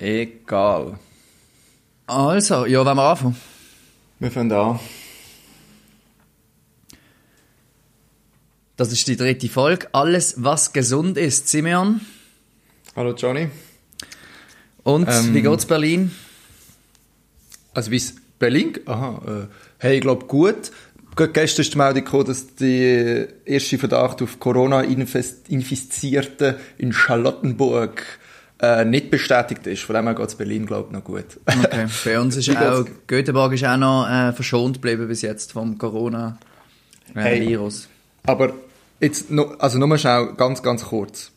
Egal. Also, ja, wollen wir anfangen? Wir fangen an. Das ist die dritte Folge. Alles, was gesund ist. Simeon. Hallo Johnny. Und, Ähm, wie geht's Berlin? Also wie es Berlin? Aha. Äh, hey, ich glaube gut. Gerade gestern ist die Meldung gekommen, dass die erste Verdacht auf Corona-Infizierten in Charlottenburg äh, nicht bestätigt ist. Von dem her geht es Berlin, glaube ich, noch gut. Okay. Bei uns ist auch? Göteborg ist auch noch äh, verschont geblieben bis jetzt vom Hey. Corona-Virus. Aber jetzt, noch, also nur mal schnell, ganz, ganz kurz.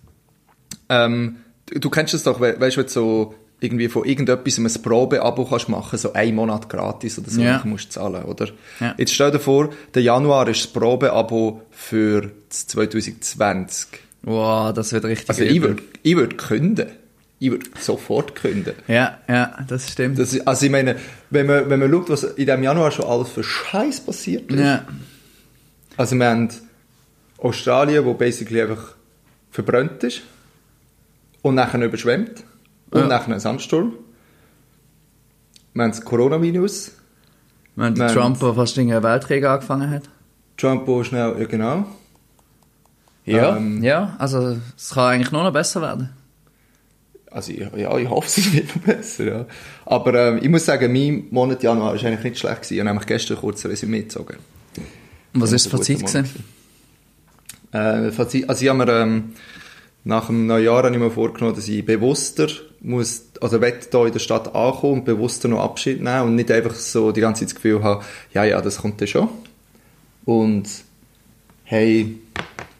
Ähm, du, du kennst das doch, we weißt du, wenn du so irgendwie von irgendetwas ein Probeabo kannst machen, so einen Monat gratis oder so, Ja. dann musst du zahlen, oder? Ja. Jetzt stell dir vor, der Januar ist das Probeabo für das 2020. Wow, das wird richtig Also ich übel. würde ich würd künden. Ich würde sofort künden. Ja, ja, das stimmt. Das, ist- also ich meine, wenn man, wenn man schaut, was in diesem Januar schon alles für Scheiß passiert ist. ja. Also wir haben Australien, wo basically einfach verbrannt ist und nachher überschwemmt und Ja. nachher ein Sandsturm. Wir haben das Coronavirus, Wenn der Nein. Trump der fast einen Weltkrieg angefangen hat. Trump wo schnell, ja genau. Ja. Ähm, ja, also es kann eigentlich nur noch besser werden. Also ich, ja, ich hoffe, es wird besser, ja. Aber ähm, ich muss sagen, mein Monat Januar war eigentlich nicht schlecht gewesen. Ich habe nämlich gestern kurz ein Resümee gezogen. Was Ja, ist das Fazit gewesen? Äh, Fazit, also ich habe mir, ähm, nach dem Neujahr habe ich mir vorgenommen, dass ich bewusster muss, also hier in der Stadt ankommen und bewusster noch Abschied nehmen und nicht einfach so die ganze Zeit das Gefühl haben, ja, ja, das kommt dann schon. Und hey,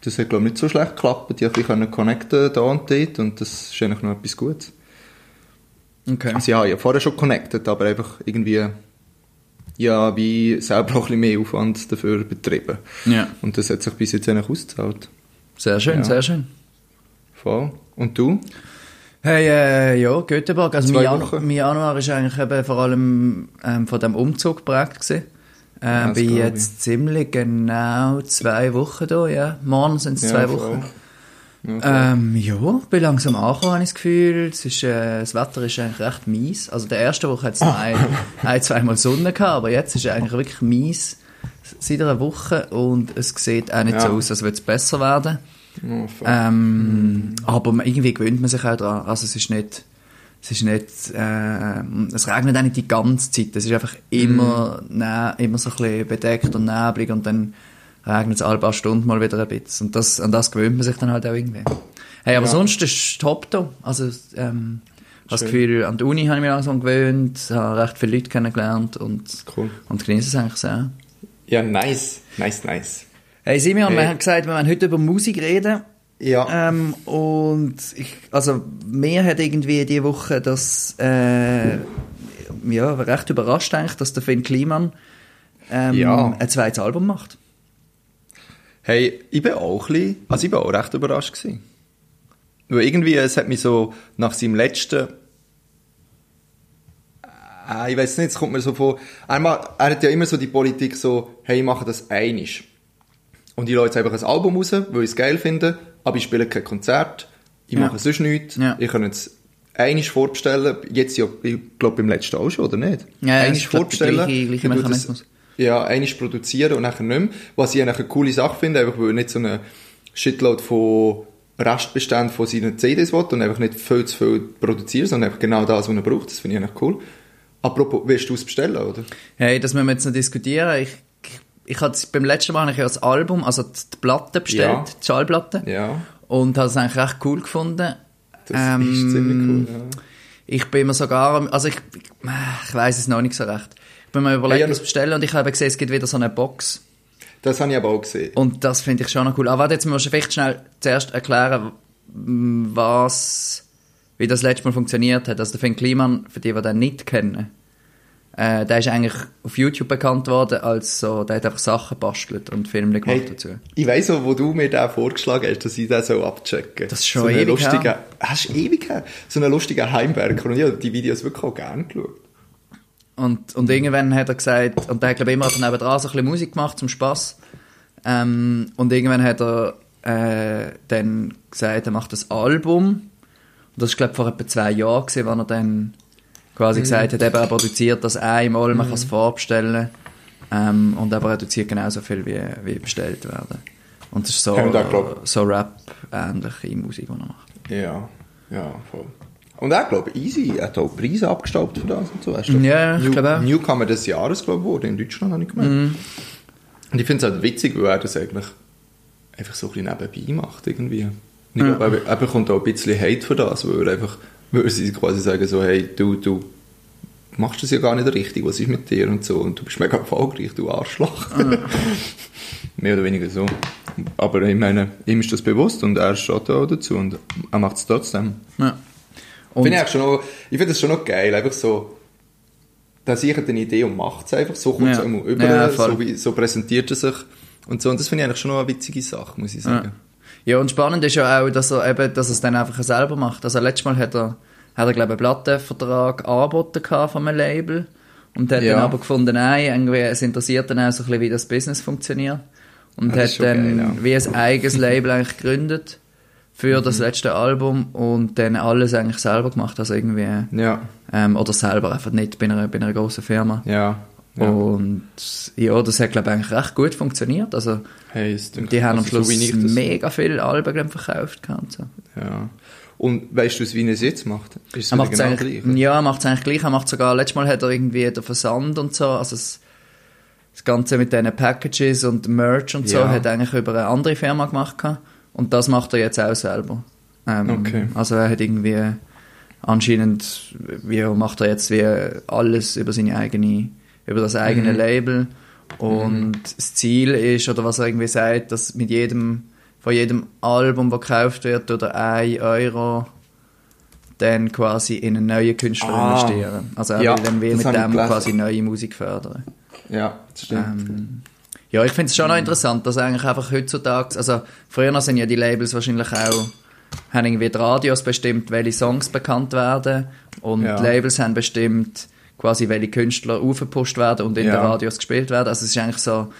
das hat glaube ich nicht so schlecht geklappt. Die haben können connecten da und dort und das ist eigentlich noch etwas Gutes. Okay. Also ja, ich habe vorher schon connected, aber einfach irgendwie ja, wie selber auch ein bisschen mehr Aufwand dafür betrieben. Ja. Und das hat sich bis jetzt eigentlich ausgezahlt. Sehr schön, Ja. sehr schön. Voll. Und du? Hey, äh, ja, Göteborg. Also mein, Janu mein Januar ist eigentlich eben vor allem ähm, von dem Umzug geprägt gewesen. Ja, das bin glaub jetzt ziemlich genau zwei Wochen da, ja. Morgen sind es zwei voll. Wochen. Ja, voll. Ähm, ja, bin langsam angekommen, habe ich das Gefühl. Es ist, äh, das Wetter ist eigentlich recht mies. Also der erste Woche hat es noch ein, ein, zweimal Sonne gehabt, aber jetzt ist es eigentlich wirklich mies seit einer Woche und es sieht auch nicht Ja. so aus, als würde es besser werden. Ja, voll. Ähm, aber man- irgendwie gewöhnt man sich auch daran. Also es ist nicht, es ist nicht, äh, es regnet auch nicht die ganze Zeit. Es ist einfach immer, ne, immer so ein bisschen bedeckt und neblig und dann regnet es alle paar Stunden mal wieder ein bisschen. Und das, an das gewöhnt man sich dann halt auch irgendwie. Hey, aber Ja. sonst ist es top da. Also, ähm, das. Gefühl, an der Uni habe ich mich langsam gewöhnt, habe recht viele Leute kennengelernt und, Cool. und genieße es eigentlich sehr. Ja, nice. Nice, nice. Hey Simeon, Hey. wir haben gesagt, wir wollen heute über Musik reden. Ja. Ähm, und ich, also mir hat irgendwie die Woche das äh, ja recht überrascht eigentlich, dass der Finn Kliman ähm, Ja. ein zweites Album macht. Hey, ich bin auch ein bisschen, also ich bin auch recht überrascht gewesen. Weil irgendwie, es hat mich so nach seinem letzten, äh, ich weiß nicht, es kommt mir so vor, einmal, er hat ja immer so die Politik so, hey, ich mache das einisch. Und ich lasse jetzt einfach ein Album raus, weil ich es geil finde, aber ich spiele kein Konzert, ich Ja. mache sonst nichts, Ja. ich kann jetzt einisch vorbestellen, jetzt ja, ich glaube beim letzten auch schon, oder nicht? Ja, ich der vorbestellen, gleiche- gleiche ich tue das- Mechanismus. ja, einiges produzieren und nachher nicht mehr. Was ich eine coole Sache finde, einfach weil er nicht so eine Shitload von Restbeständen von seinen CDs will und einfach nicht viel zu viel produzieren, sondern einfach genau das, was er braucht. Das finde ich eigentlich cool. Apropos, willst du es bestellen, oder? Hey, das müssen wir jetzt noch diskutieren. Ich, ich, hatte beim letzten Mal habe ich ja das Album, also die Platte bestellt, Ja. die Schallplatte. Ja, Und habe es eigentlich recht cool gefunden. das Ähm, ist ziemlich cool. Ja. Ich bin mir sogar, also ich, ich, weiß es noch nicht so recht. Ich bin mir überlegt, Ja, das bestellen und ich habe gesehen, es gibt wieder so eine Box. Das habe ich aber auch gesehen. Und das finde ich schon noch cool. Aber warte, jetzt musst du vielleicht schnell zuerst erklären, was, wie das letzte Mal funktioniert hat. Also der Finn Kliman, für die, die den nicht kennen, äh, der ist eigentlich auf YouTube bekannt worden als so, der hat einfach Sachen bastelt und Filme gemacht Hey, dazu. ich weiss auch, wo du mir den vorgeschlagen hast, dass ich den so abchecken Das ist schon so ewig lustigen, her. Hast du ewig her? So einen lustigen Heimwerker. Und ich habe die Videos wirklich auch gerne geschaut. Und, und irgendwann hat er gesagt, und der hat glaube ich immer nebendran so ein bisschen Musik gemacht zum Spass. Ähm, und irgendwann hat er äh, dann gesagt, er macht das Album. das ist, glaube ich, vor etwa zwei Jahren gewesen, als er dann quasi Mhm. gesagt hat, eben, er produziert das einmal, man kann es vorbestellen. Ähm, und aber reduziert genauso viel, wie, wie bestellt werden. Und das ist so, und auch, glaub- so Rap-ähnliche Musik, die er macht. Ja, ja, voll. Und er, glaube ich, easy. Er hat auch Preise abgestaubt für das und so. Er ist doch Ja, ich New- glaube auch. Mhm. Newcomer des Jahres, glaube ich, wurde in Deutschland, habe ich gemerkt. Und ich finde es halt witzig, weil er das eigentlich einfach so ein bisschen nebenbei macht, irgendwie. Ich Ja. glaube, er, er bekommt auch ein bisschen Hate für das, weil er einfach, weil sie quasi sagen so, hey, du, du machst das ja gar nicht richtig, was ist mit dir und so, und du bist mega erfolgreich, du Arschloch. Mehr oder weniger so. Aber ich meine, ihm ist das bewusst und er steht auch dazu und er macht es trotzdem. Ja. Finde ich, eigentlich schon noch, ich finde das schon noch geil, einfach so, da sichert eine Idee und macht es einfach, so kommt es Ja. immer über, Ja, so, wie, so präsentiert er sich und so, und das finde ich eigentlich schon noch eine witzige Sache, muss ich sagen. ja, und spannend ist ja auch, dass er eben, dass er es dann einfach selber macht. Also letztes Mal hat er, hat er glaube ich, einen Plattenvertrag angeboten von einem Label und hat Ja. dann aber gefunden, nein, irgendwie, es interessiert dann auch so ein bisschen, wie das Business funktioniert. Und Ja, hat dann geil, ja. wie ein eigenes Label eigentlich gegründet für das Mhm. letzte Album und dann alles eigentlich selber gemacht, also irgendwie, Ja, ähm, oder selber, einfach nicht bei einer, bei einer grossen Firma. ja. Ja. Und ja, das hat glaube ich eigentlich recht gut funktioniert, also Hey, die haben am also Schluss so mega viele Alben verkauft. und So. Ja. Und weißt du, wie er es jetzt macht? Ist es Er macht es genau eigentlich, gleich? ja, er macht es eigentlich gleich. Er macht sogar, letztes Mal hat er irgendwie den Versand und so, also das, das Ganze mit diesen Packages und Merch und so, Ja. hat er eigentlich über eine andere Firma gemacht und das macht er jetzt auch selber. Ähm, Okay. Also er hat irgendwie anscheinend, wie macht er jetzt wie alles über seine eigene, über das eigene Mhm. Label und das Ziel ist, oder was er irgendwie sagt, dass mit jedem, von jedem Album, das gekauft wird, oder 1 Euro dann quasi in einen neuen Künstler Ah. investieren. Also er Ja, will dann wie mit dem quasi neue Musik fördern. Ja, das stimmt. Ähm, ja, ich finde es schon noch interessant, dass eigentlich einfach heutzutage, also früher sind ja die Labels wahrscheinlich auch, haben irgendwie die Radios bestimmt, welche Songs bekannt werden und Ja. die Labels haben bestimmt quasi, welche Künstler aufgepusht werden und in Ja. den Radios gespielt werden. Also es ist eigentlich so,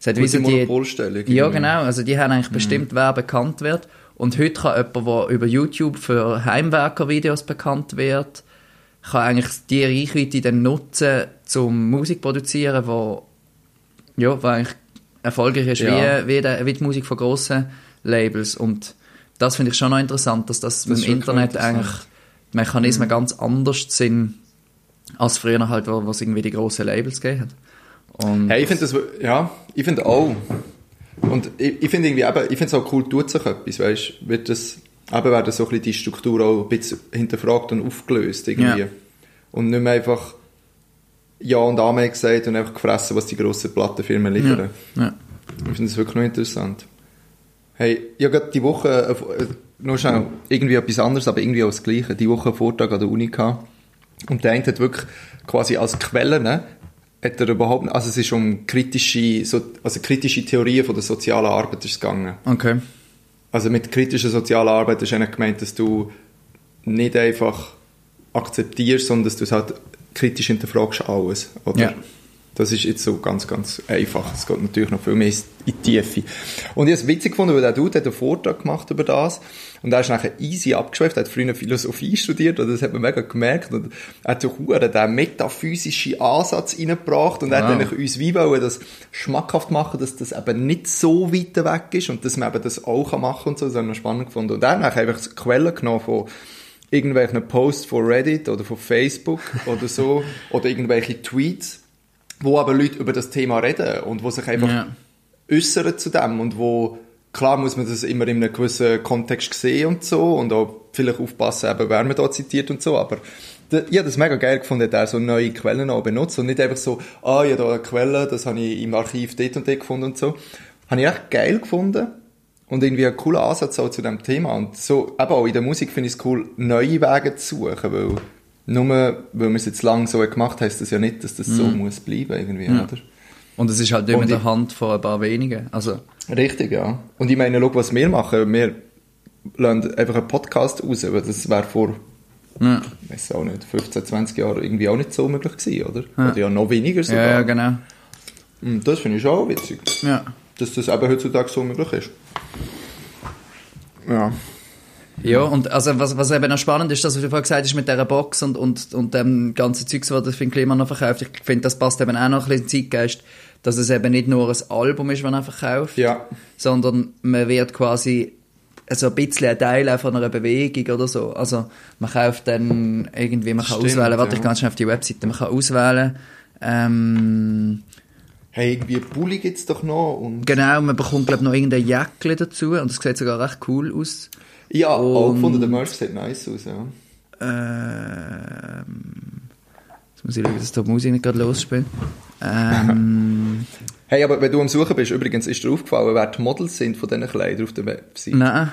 es hat wie so die, Monopolstellung. ja, genau. Also die haben eigentlich Mhm. bestimmt, wer bekannt wird. Und heute kann jemand, der über YouTube für Heimwerker-Videos bekannt wird, kann eigentlich die Reichweite dann nutzen, zum Musik produzieren, wo, ja, wo eigentlich erfolgreich ist, Ja. wie, wie, der, wie die Musik von grossen Labels. Und das finde ich schon noch interessant, dass das, Das im Internet. Mhm. eigentlich Mechanismen ganz anders sind, als früher halt, wo es irgendwie die grossen Labels gegeben hat. Und Hey, ich finde das, ja, ich finde auch. Und ich, ich finde irgendwie eben, ich finde es auch cool, tut sich etwas, weißt du, wird das, eben werden so ein bisschen die Struktur auch ein bisschen hinterfragt und aufgelöst irgendwie. Ja. Und nicht mehr einfach Ja und Amen gesagt und einfach gefressen, was die grossen Plattenfirmen liefern. ja. Ich finde das wirklich noch interessant. Hey, ich habe gerade die Woche, äh, noch schnell, irgendwie etwas anderes, aber irgendwie auch das Gleiche. Die Woche einen Vortrag an der Uni gehabt. Und der eine hat wirklich quasi als Quellen, ne, hat er überhaupt, also es ist um kritische, so, also kritische Theorien von der sozialen Arbeit ist gegangen. Okay. Also mit kritischer sozialer Arbeit ist eigentlich gemeint, dass du nicht einfach akzeptierst, sondern dass du es halt kritisch hinterfragst alles, oder? Ja. Das ist jetzt so ganz, ganz einfach. Es geht natürlich noch viel mehr in die Tiefe. Und ich habe es witzig gefunden, weil der Dude hat einen Vortrag gemacht über das. Und er ist nachher easy abgeschweift. Er hat früher Philosophie studiert und das hat man mega gemerkt. Und er hat so den metaphysischen Ansatz reingebracht und er hat Wow. eigentlich uns wie wollen das schmackhaft machen, dass das eben nicht so weit weg ist und dass man eben das auch machen kann und so. Das haben wir spannend gefunden. Und er hat nachher einfach Quellen genommen von irgendwelchen Posts von Reddit oder von Facebook oder so oder irgendwelche Tweets, wo aber Leute über das Thema reden und wo sich einfach Ja. äußern zu dem und wo klar muss man das immer in einem gewissen Kontext sehen und so und auch vielleicht aufpassen, eben, wer man da zitiert und so, aber ich habe das mega geil gefunden, dass er so neue Quellen auch benutzt und nicht einfach so, ah, habe da eine Quelle, das habe ich im Archiv dort und dort gefunden und so. Habe ich echt geil gefunden und irgendwie ein cooler Ansatz auch zu dem Thema und so, eben auch in der Musik finde ich es cool, neue Wege zu suchen, weil nur weil wir es jetzt lang so gemacht haben, heisst das ja nicht, dass das so muss bleiben irgendwie, Ja. oder? Und es ist halt immer in der Hand von ein paar wenigen. Also, Richtig, ja. Und ich meine, schau, was wir machen. Wir lassen einfach einen Podcast raus, weil das wäre vor, ja, ich weiß auch nicht, 15, 20 Jahren irgendwie auch nicht so möglich gewesen, oder? Oder ja noch weniger sogar. ja, ja genau. Und das finde ich auch witzig, Ja. dass das eben heutzutage so möglich ist. Ja. Ja, und also was, was eben noch spannend ist, dass du vorhin gesagt hast mit dieser Box und, und, und dem ganzen Zeugs, was das für ein Klima noch verkauft. Ich finde, das passt eben auch noch ein bisschen den Zeitgeist, dass es eben nicht nur ein Album ist, das man verkauft, Ja. sondern man wird quasi so ein bisschen ein Teil auch von einer Bewegung oder so. Also man kauft dann irgendwie, man kann Stimmt, auswählen, warte, ja. ich ganz schnell auf die Webseite, man kann auswählen, ähm, Hey, irgendwie Bulli gibt's doch noch und... genau, man bekommt glaube noch irgendein Jäckchen dazu und das sieht sogar recht cool aus. Ja, auch Und- gefunden, der Merch sieht nice aus, ja. Ähm, jetzt muss ich schauen, dass da die Musik nicht gerade losspielt. Ähm, Hey, aber wenn du am Suchen bist, übrigens ist dir aufgefallen, wer die Models sind von diesen Kleidern auf der Website. nein.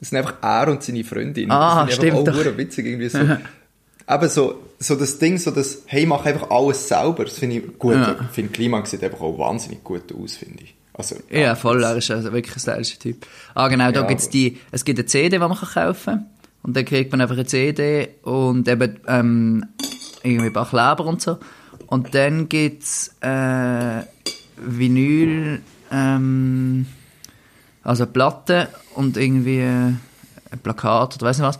Das sind einfach er und seine Freundin. Ah, das sind stimmt einfach auch doch. witzig, irgendwie so. Eben so, so das Ding, so das, hey, mach einfach alles selber. Das finde ich gut. Ja. Ich finde, Klimax sieht einfach auch wahnsinnig gut aus, finde ich. Also, Ja, voll, er ist also wirklich ein stylischer Typ. Ah, genau, da Ja, gibt's aber- die, es gibt eine CD, die man kann kaufen kann. Und dann kriegt man einfach eine CD und eben, ähm, irgendwie ein paar Kleber und so. Und dann gibt's, äh, Vinyl, ähm, also Platte und irgendwie äh, ein Plakat oder weiss nicht was.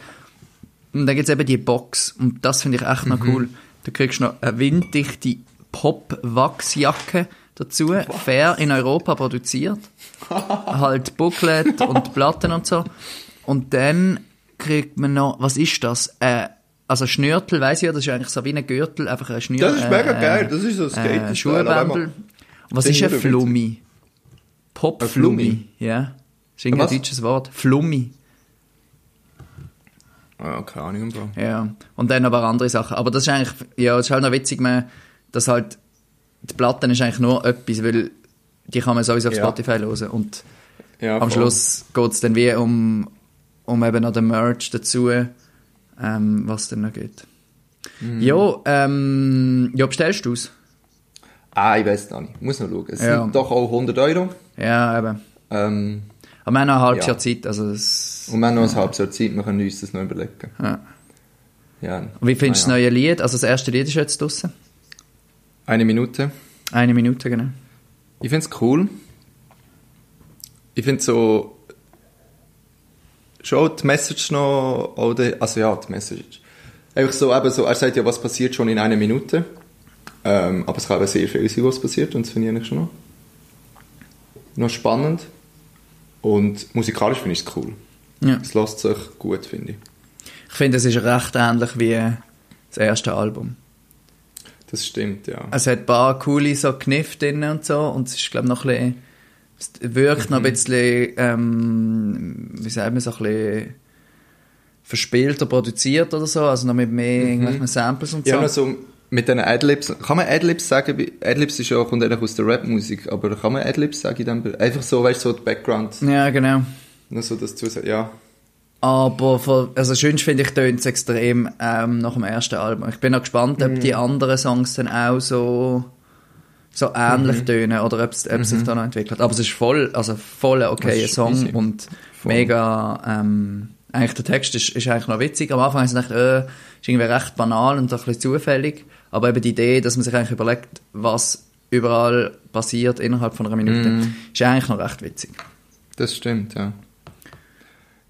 Und dann gibt's eben die Box. Und das finde ich echt noch cool. Da kriegst du noch eine winddichte Pop-Wachsjacke dazu. Fair in Europa produziert. halt Booklet und Platten und so. Und dann kriegt man noch, was ist das? Äh, also Schnürtel, weiss ich ja, das ist eigentlich so wie ein Gürtel, einfach ein Schnürtel. Das ist mega geil, das ist so ein Äh, Schuhbändel. Was ist ein Flummi? Pop-Flummi. Flummi? Ja. Das ist irgendein deutsches Wort. Flummi. Ah, keine Ahnung. Ja, und dann aber andere Sachen. Aber das ist eigentlich, ja, das ist halt noch witzig, man, dass halt, die Platten ist eigentlich nur etwas, weil die kann man sowieso auf Ja. Spotify hören. Und Ja, am. Schluss geht es dann wie um, um eben noch den Merch dazu, ähm, was dann noch geht. Mhm. Ja, ähm, ja, bestellst du es? Ah, ich weiß noch nicht. Ich muss noch schauen. Es Ja. sind doch auch 100 Euro. Ja, eben. Ähm, Aber wir haben noch ein halbes Ja. Jahr Zeit, also das, und wir haben noch ein halbes Jahr Zeit, wir können uns das noch überlegen. ja. Ja. Und wie findest du Ah, das neue Lied? Also das erste Lied ist jetzt draussen. Eine Minute. Eine Minute, genau. Ich finde es cool. Ich finde so schon die Message noch, oder, also ja, die Message. Einfach so, eben so, er sagt ja, was passiert schon in einer Minute. Ähm, aber es kann eben sehr viel sein, was passiert, und das finde ich eigentlich schon noch, noch spannend. Und musikalisch finde ich es cool. Ja. Es lässt sich gut, finde ich. Ich finde, es ist recht ähnlich wie das erste Album. Das stimmt, ja. Es hat ein paar coole so Kniff drin und so und es ist, glaube noch ein bisschen, es wirkt noch ein bisschen, ähm, wie sagt man, so ein bisschen verspielter produziert oder so, also noch mit mehr irgendwelchen Samples und Ja, so. noch so mit diesen Adlibs. Kann man Adlibs sagen? Adlibs ist ja, kommt eigentlich aus der Rap-Musik, aber kann man Adlibs sagen Einfach so, weißt du, so die Background. Ja, genau. Nur so das zu ja. Aber von, also schönst finde ich, tönt es extrem ähm, nach dem ersten Album. Ich bin noch gespannt, ob die anderen Songs dann auch so, so ähnlich tönen oder ob es ob es sich da noch entwickelt. Aber es ist voll, also voll ein okayer ist Song easy. und Voll. mega, ähm, eigentlich der Text ist, ist eigentlich noch witzig. Am Anfang ich gedacht, äh, ist irgendwie recht banal und ein bisschen zufällig. Aber eben die Idee, dass man sich eigentlich überlegt, was überall passiert innerhalb von einer Minute, ist eigentlich noch recht witzig. Das stimmt, ja.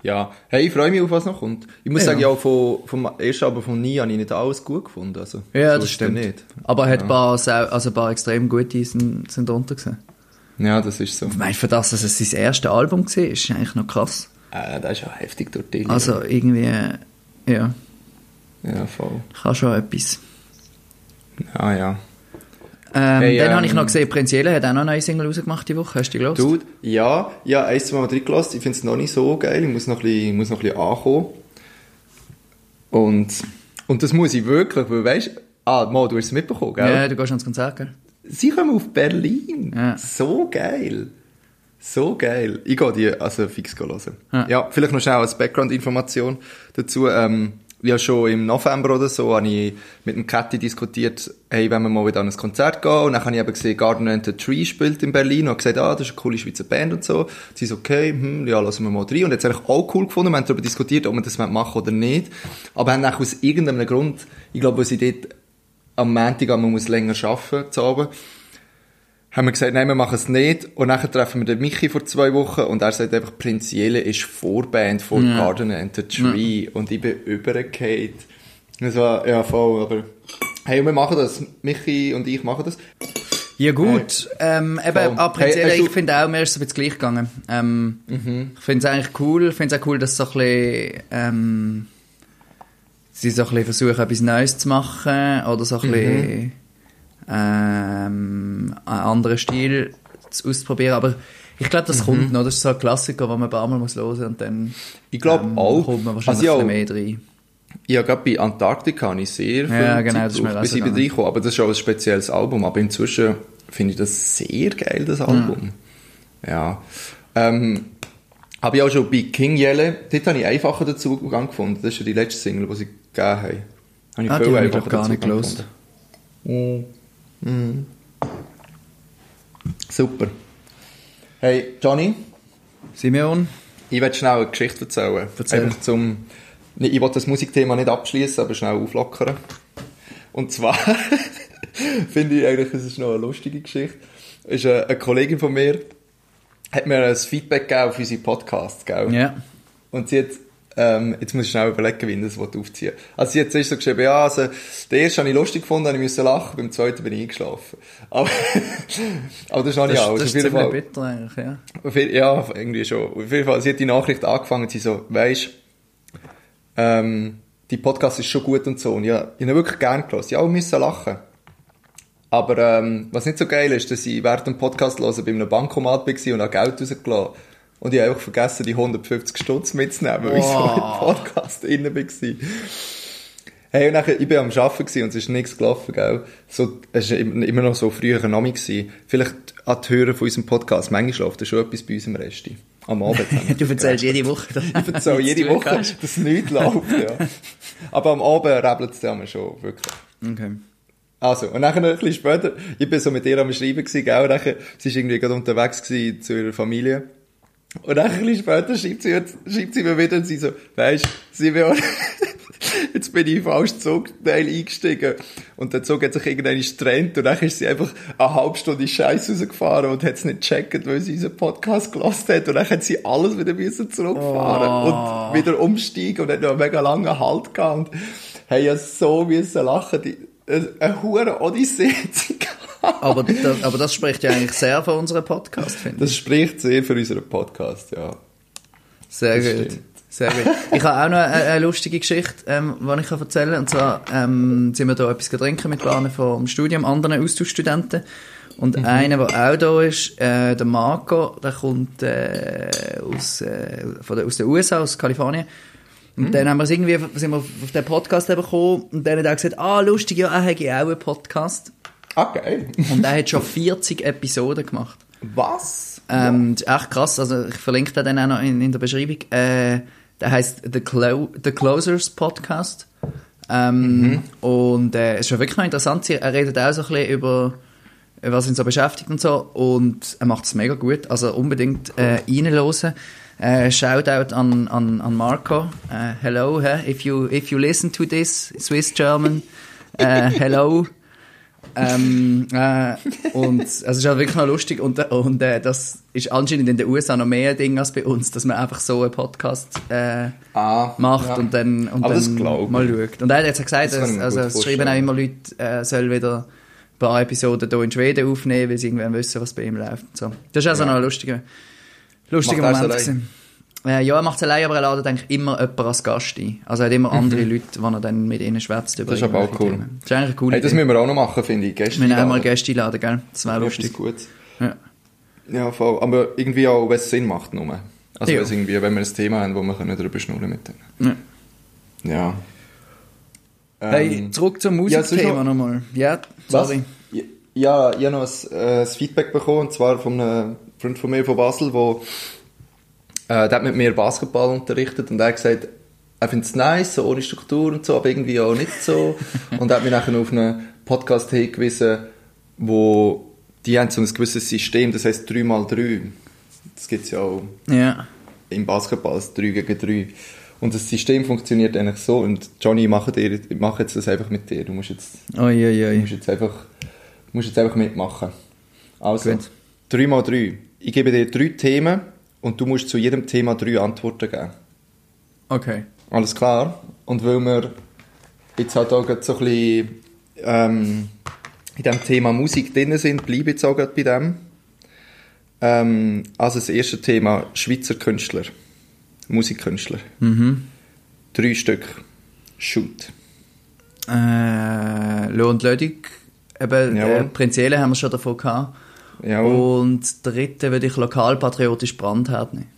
Ja, hey, ich freue mich auf was noch kommt. Ich muss Ja. sagen, ja, vom, vom ersten Album von Nie habe ich nicht alles gut gefunden. Also, Ja, so das stimmt. Nicht. Aber er hat ein paar, also ein paar extrem gute sind, sind drunter gewesen. Ja, das ist so. Ich meine, für das, dass es sein erstes Album war, ist eigentlich noch krass. Äh, das ist ja heftig durch die Also irgendwie, äh, ja, Ja, voll. kann schon etwas. Ja, ja. Ähm, Hey, dann ähm, habe ich noch gesehen, Prinz Jele hat auch noch eine neue Single rausgemacht die Woche. Hast du die gehört? Dude, ja, ja, eins, zwei Mal drin gelassen. Ich finde es noch nicht so geil. Ich muss noch ein bisschen, muss noch ein bisschen ankommen. Und, und das muss ich wirklich, weil weißt ah, Mo, du hast es mitbekommen, gell? Ja, du gehst ans Konzert, gell? Sie kommen auf Berlin. Ja. So geil. So geil. Ich gehe die also fix hören. Ja. Ja. vielleicht noch schnell als Background-Information dazu. Ähm, ja, schon im November oder so habe ich mit dem Catty diskutiert, hey, wenn wir mal wieder an ein Konzert gehen. Und dann habe ich eben gesehen, Garden and the Tree spielt in Berlin und habe gesagt, ah, das ist eine coole Schweizer Band und so. Sie ist okay, hm, ja, lassen wir mal rein. Und jetzt habe ich auch cool gefunden. Wir haben darüber diskutiert, ob wir das machen oder nicht. Aber haben dann aus irgendeinem Grund, ich glaube, weil sie dort am Montag man muss länger arbeiten, zu Abend, haben wir gesagt, nein, wir machen es nicht. Und dann treffen wir den Michi vor zwei Wochen und er sagt einfach, Prinz Jele ist Vorband vor Ja. Garden and the Tree. Und ich bin übergefallen. Das war, ja, voll, aber... Hey, wir machen das. Michi und ich machen das. Ja gut, ähm, eben, Voll. ab prinzipiell, Hey, ich finde auch, mir ist es ein bisschen gleich gegangen. Ähm, Ich finde es eigentlich cool, ich finde es auch cool, dass so ein bisschen, ähm, sie so ein bisschen versuchen, etwas Neues zu machen oder so ein bisschen ähm, einen anderen Stil zu, auszuprobieren, aber ich glaube, das kommt noch, das ist so ein Klassiker, den man ein paar Mal muss hören und dann Ich glaube ähm, auch. kommt man wahrscheinlich Also ein ja, bisschen mehr rein. Ja, gerade bei Antarktika habe ich sehr viel Ja, genau, das Zeit auch bis ich gegangen. reinkomme. Aber das ist auch ein spezielles Album. Aber inzwischen finde ich das sehr geil, das Album. Ja. Ähm, habe ich auch schon bei King Yelle, dort habe ich einfacher den Zugang gefunden. Das ist ja die letzte Single, die sie gegeben haben. Habe ich Ah, die viel habe ich, glaub, gar nicht Zugang gehört. Mhm. Super. Hey, Johnny, Simeon? ich werde schnell eine Geschichte erzählen. Erzähl. Einfach zum, ich wollte das Musikthema nicht abschließen, aber schnell auflockern. Und zwar finde ich eigentlich, es ist noch eine lustige Geschichte. Ist eine, eine Kollegin von mir hat mir ein Feedback gegeben auf unsere Podcasts, gell? Ja. Und sie hat, ähm, jetzt muss ich schnell überlegen, wie ich das aufziehen will. Also sie hat zuerst so geschrieben, ja, also, den ersten habe ich lustig gefunden, habe ich müssen lachen, beim zweiten bin ich eingeschlafen. Aber, aber das ist noch nicht Das, alles. das ist ziemlich Fall, bitter eigentlich, ja. auf ja, irgendwie schon. Auf jeden Fall, sie hat die Nachricht angefangen, sie so, weisst, ähm, die Podcast ist schon gut und so. Und ja, ich habe ihn wirklich gern gelassen. Ja, wir müssen lachen. Aber ähm, was nicht so geil ist, dass ich während dem Podcast hören bei einem Bankomat war und auch Geld rausgelassen Und ich habe einfach vergessen, die 150 Stutz mitzunehmen, weil ich so Wow. im Podcast drin war. Hey, und nachher, ich war am Arbeiten und es ist nichts gelaufen, gell. So, es war immer noch so früher Name gewesen. Vielleicht an die Hörer von unserem Podcast. Manchmal läuft da schon etwas bei uns im Resti. Am Abend. Du erzählst jede Woche, dass Ich erzähle jede Woche, dass nichts läuft, ja. Aber am Abend rebelt es dann schon, wirklich. Okay. Also, und nachher ein bisschen später, ich bin so mit ihr am Schreiben gewesen, gell, und nachher, sie ist irgendwie gerade unterwegs gewesen zu ihrer Familie. Und dann ein bisschen später schreibt sie, schreibt sie mir wieder und sie so, weisst, sie will, jetzt bin ich falschen Zugteil eingestiegen. Und der Zug hat sich irgendwann getrennt und dann ist sie einfach eine halbe Stunde Scheiß rausgefahren und hat es nicht gecheckt, weil sie unseren Podcast gelassen hat. Und dann hat sie alles wieder müssen zurückfahren Oh. und wieder umsteigen und hat noch einen mega langen Halt gehabt. Und hey, ja so müssen lachen, die, eine, eine hure Odyssee hat sie gehabt. Aber das, aber das spricht ja eigentlich sehr für unseren Podcast, finde ich. Das spricht sehr für unseren Podcast, ja. Sehr das gut. stimmt. Sehr gut. Ich habe auch noch eine, eine lustige Geschichte, ähm, die ich kann erzählen kann. Und zwar ähm, sind wir da etwas trinken mit Bahnen vom Studium, anderen Austauschstudenten. Und Mhm. einer, der auch da ist, äh, der Marco, der kommt äh, aus, äh, von der, aus den USA, aus Kalifornien. Und Mhm. dann haben wir es irgendwie, sind wir auf den Podcast eben gekommen und dann hat er gesagt, ah, lustig, ja, er hätte auch einen Podcast. Ah, geil. Und er hat schon 40 Episoden gemacht. Was? Ähm, das ist echt krass, also ich verlinke den dann auch noch in, in der Beschreibung. Äh, der heißt The, Clo The Closers Podcast. Ähm, Und äh, es ist schon wirklich noch interessant. Er redet auch so ein bisschen über, was ihn so beschäftigt und so. Und er macht es mega gut. Also unbedingt äh, reinhören. Äh, Shoutout an, an, an Marco. Äh, hello, hä? if you if you listen to this, Swiss German, äh, hello. Ähm, äh, und also es ist halt wirklich noch lustig und, und äh, das ist anscheinend in den USA noch mehr Ding als bei uns, dass man einfach so einen Podcast äh, Ah, macht ja. und dann, und Aber dann mal schaut. Und er hat jetzt gesagt, Das dass, also es schreiben auch immer Leute, äh, soll wieder ein paar Episoden hier in Schweden aufnehmen, weil sie irgendwann wissen, was bei ihm läuft. So. Das ist also Ja. noch ein lustiger, lustiger Macht Moment. Äh, ja, er macht es allein, aber er ladet eigentlich immer jemanden als Gast ein. Also er hat immer andere Leute, die er dann mit ihnen schwätzt. über Mhm. Das ist aber auch cool. Themen. Das ist eigentlich eine coole Hey, das Idee. müssen wir auch noch machen, finde ich. Gäste Wir nehmen auch mal. Gäste einladen, gell? Das wäre Ja, lustig. gut. Ja. Ja, voll. Aber irgendwie auch, wenn es Sinn macht, nur. Also, Ja. irgendwie, wenn wir ein Thema haben, wo wir können darüber schnurren mit denen. Ja. Ja. Hey, Ähm, zurück zum ja, Musikthema noch- nochmal. Ja, was? sorry. Ja, ich habe noch ein, äh, ein Feedback bekommen, und zwar von einem Freund von mir von Basel, wo, äh, der hat mit mir Basketball unterrichtet und er hat gesagt, er findet es nice, so ohne Struktur und so, aber irgendwie auch nicht so. und er hat mich nachher auf einen Podcast hingewiesen, wo die haben so ein gewisses System, das heisst 3x3. Das gibt es ja auch Ja. im Basketball, das 3 gegen 3. Und das System funktioniert eigentlich so. Und Johnny, ich mache, dir, ich mache jetzt das einfach mit dir. Du musst jetzt, Ui, ui, du ui. musst jetzt, einfach, du musst jetzt einfach mitmachen. Also, Gut. 3 mal 3. Ich gebe dir drei Themen und du musst zu jedem Thema drei Antworten geben. Okay. Alles klar? Und weil wir jetzt halt auch so ein bisschen ähm, in diesem Thema Musik drin sind, bleibe ich jetzt auch gerade bei dem. Ähm, also das erste Thema, Schweizer Künstler. Musikkünstler. Drei Stück. Shoot. Äh, Lohn und Lödig. Eben, äh, Prinzielle haben wir schon davon gehabt. Jawohl. Und dritte würde ich lokalpatriotisch Brandherd nehmen.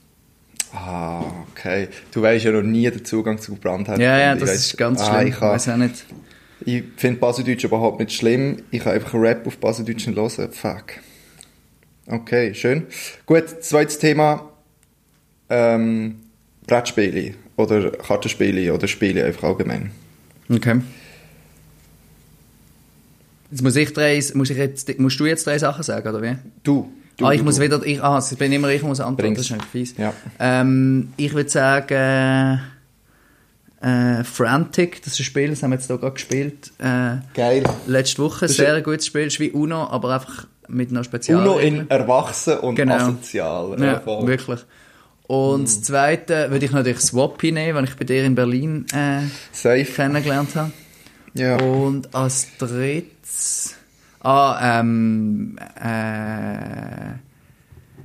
Ah, okay. Du weißt ja noch nie den Zugang zu Brandherd. Ja, ja, das weiss- ist ganz ah, schlimm. Ich, Ich weiß auch nicht. ich finde Baseldeutsch überhaupt nicht schlimm. Ich kann einfach Rap auf Baseldeutsch nicht hören. Fuck. Okay, schön. Gut, zweites Thema. Ähm, Brettspiele oder Kartenspiele oder Spiele einfach allgemein. Okay. Jetzt muss ich drei, muss ich jetzt, musst du jetzt drei Sachen sagen, oder wie? Du. du ah, ich du, muss du. wieder, ich, ah, es bin immer ich, muss antworten, Bring's. das ist eigentlich fies. Ja. Ähm, ich würde sagen, äh, Frantic, das ist ein Spiel, das haben wir jetzt hier gerade gespielt, äh, Geil. letzte Woche, ist sehr gutes Spiel, ist wie Uno, aber einfach mit einer Spezial. Uno in erwachsen und Genau. asozial. Ja, voll. wirklich. Und das zweite würde ich natürlich Swappy nehmen, weil ich bei dir in Berlin äh, Safe. kennengelernt habe. Ja. Und als drittes. Ah, ähm. Äh,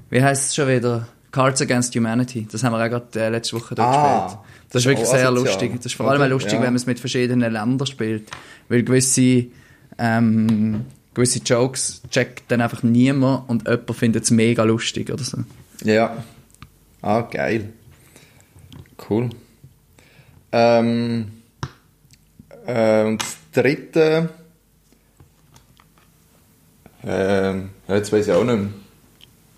wie heißt es schon wieder? Cards Against Humanity. Das haben wir auch gerade äh, letzte Woche dort Ah, gespielt. Das ist wirklich auch sehr asozial. lustig. Das ist vor allem Oder? lustig, Ja. wenn man es mit verschiedenen Ländern spielt. Weil gewisse, ähm, gewisse Jokes checkt dann einfach niemand und jemand findet es mega lustig oder so. Ja. Ah, geil. Cool. Ähm, äh, und das dritte. Ähm, ja, jetzt weiß ich auch nicht mehr.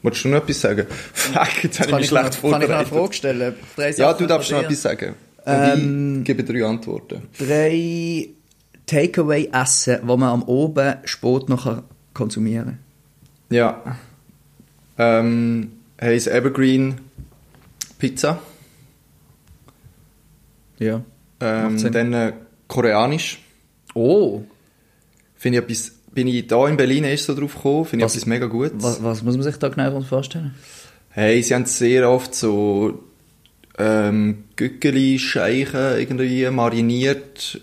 Wolltest du noch etwas sagen? Fuck, jetzt habe ich Kann mich schlecht kann ich noch eine vorbereitet. Frage stellen? Ja, du darfst noch etwas sagen. Ähm, ich gebe drei Antworten. drei Takeaway-Essen, die man am Oben spät noch kann konsumieren Ja. Ähm, heisst Evergreen Pizza. Ja. Ähm, dann äh, koreanisch. Oh, Finde ich etwas, bin ich da in Berlin erst so drauf gekommen, finde ich Was- etwas mega gut. was, was muss man sich da genau vorstellen? Hey, sie haben sehr oft so ähm, Gückeli, Scheichen irgendwie mariniert.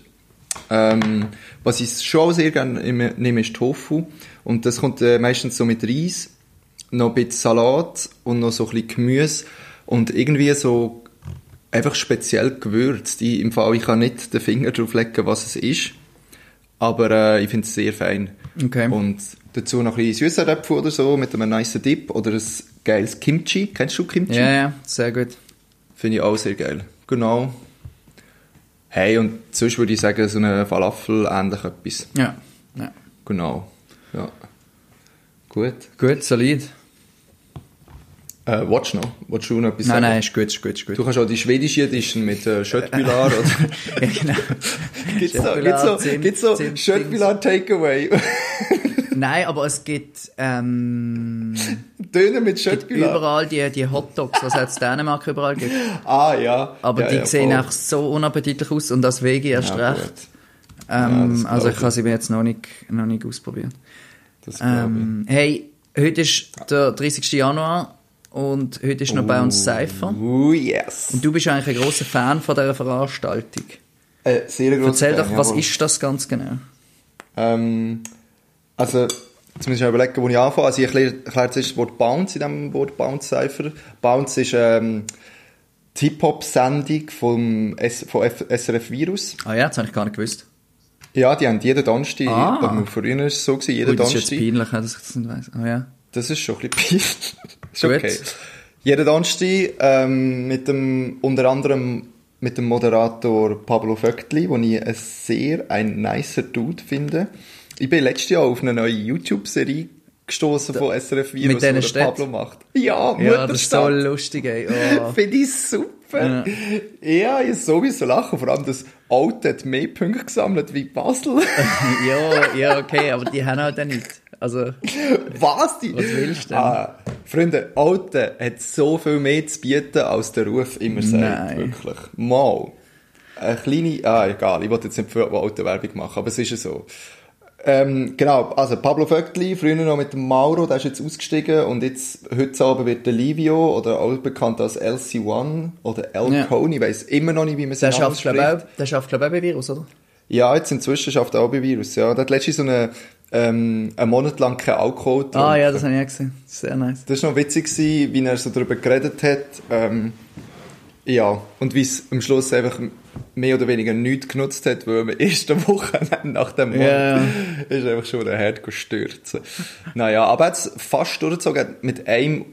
Ähm, was ich schon sehr gerne nehme, nehme, ist Tofu. Und das kommt äh, meistens so mit Reis, noch ein bisschen Salat und noch so ein bisschen Gemüse. Und irgendwie so einfach speziell gewürzt. Ich, Im Fall, ich kann nicht den Finger drauf legen, was es ist. Aber äh, ich finde es sehr fein. Okay. Und dazu noch ein bisschen Süßeröpfel oder so mit einem nice Dip oder ein geiles Kimchi. Kennst du Kimchi? Ja, ja, sehr gut. Finde ich auch sehr geil. Genau. Hey, und sonst würde ich sagen, so eine Falafel ähnlich etwas. Ja, ja. Genau. Ja. Gut. Gut, solid. Äh, watch noch. Willst du noch etwas Nein, sagen? nein, ist gut, ist gut, ist gut. Du kannst auch die schwedische Edition mit äh, Schöttbülar oder... ja, genau. gibt's so, gibt's so, Zimt, gibt's so Schöttbülar Takeaway? Nein, aber es gibt, ähm, Döner mit Schöttbülar? überall die, die Hotdogs, was es in Dänemark überall gibt. Ah, ja. Aber ja, die ja, sehen voll. einfach so unappetitlich aus und das Vegi erst Ja, recht. Ähm, das also ich habe sie mir jetzt noch nicht, noch nicht ausprobiert. Ähm, hey, heute ist der 30. Januar und heute ist noch bei uns Cypher. Oh, yes. Und du bist eigentlich ein grosser Fan von dieser Veranstaltung. Äh, sehr groß. Erzähl doch, was ist das ganz genau? Ähm, also, jetzt ich mal überlegen, wo ich anfange. Also, ich erkläre, erkläre zuerst das Wort Bounce in diesem Wort Bounce-Cypher. Bounce ist ähm, die Hip-Hop-Sendung vom S von F SRF Virus. Ah ja, das habe ich gar nicht gewusst. Ja, die haben jeden Donnerstag, Ah. früher war es so, gewesen, jeden Ui, das ist jetzt Donnerstag. peinlich, dass ich das nicht weiss. Ah ja. Das ist schon ein bisschen peinlich. Ist Gut. okay. Jeden Donnerstag ähm, mit dem, unter anderem mit dem Moderator Pablo Vöckli, den ich ein sehr ein nicer Dude finde. Ich bin letztes Jahr auf eine neue YouTube-Serie gestoßen von SRF Virus, mit Städten? Pablo macht. Ja, Ja, das ist so Mutterstadt. lustig, ey. Oh. Finde ich super. Ja, ich sowieso lachen. Vor allem das Alte hat mehr Punkte gesammelt wie Basel. ja, ja, okay, aber die haben halt auch nicht. Also, Was? Die? Was willst du denn? Ah, Freunde, Alte hat so viel mehr zu bieten, als der Ruf immer sagt. Nein. Wirklich. Mal. Eine kleine, ah, egal, ich wollte jetzt nicht für Alte Werbung machen, aber es ist ja so. Ähm, genau, also Pablo Vöckli, früher noch mit dem Mauro, der ist jetzt ausgestiegen und jetzt, heute Abend wird der Livio, oder auch bekannt als LC1 oder El Ja. Cone, ich weiss immer noch nicht, wie man es auch, der schafft, glaube ich, auch bei Virus, oder? Ja, jetzt inzwischen schafft er auch bei Virus, ja. Der hat letztens so eine, ähm, einen Monat lang kein Alkohol getrunken. Ah, ja, das habe ich auch gesehen. Sehr nice. Das war noch witzig, gewesen, wie er so darüber geredet hat. Ähm, ja, und wie es am Schluss einfach mehr oder weniger nichts genutzt hat, weil am ersten Wochenende nach dem Monat Ja, ja. ist einfach schon der Herd gestürzt. naja, aber er es fast durchgezogen mit einem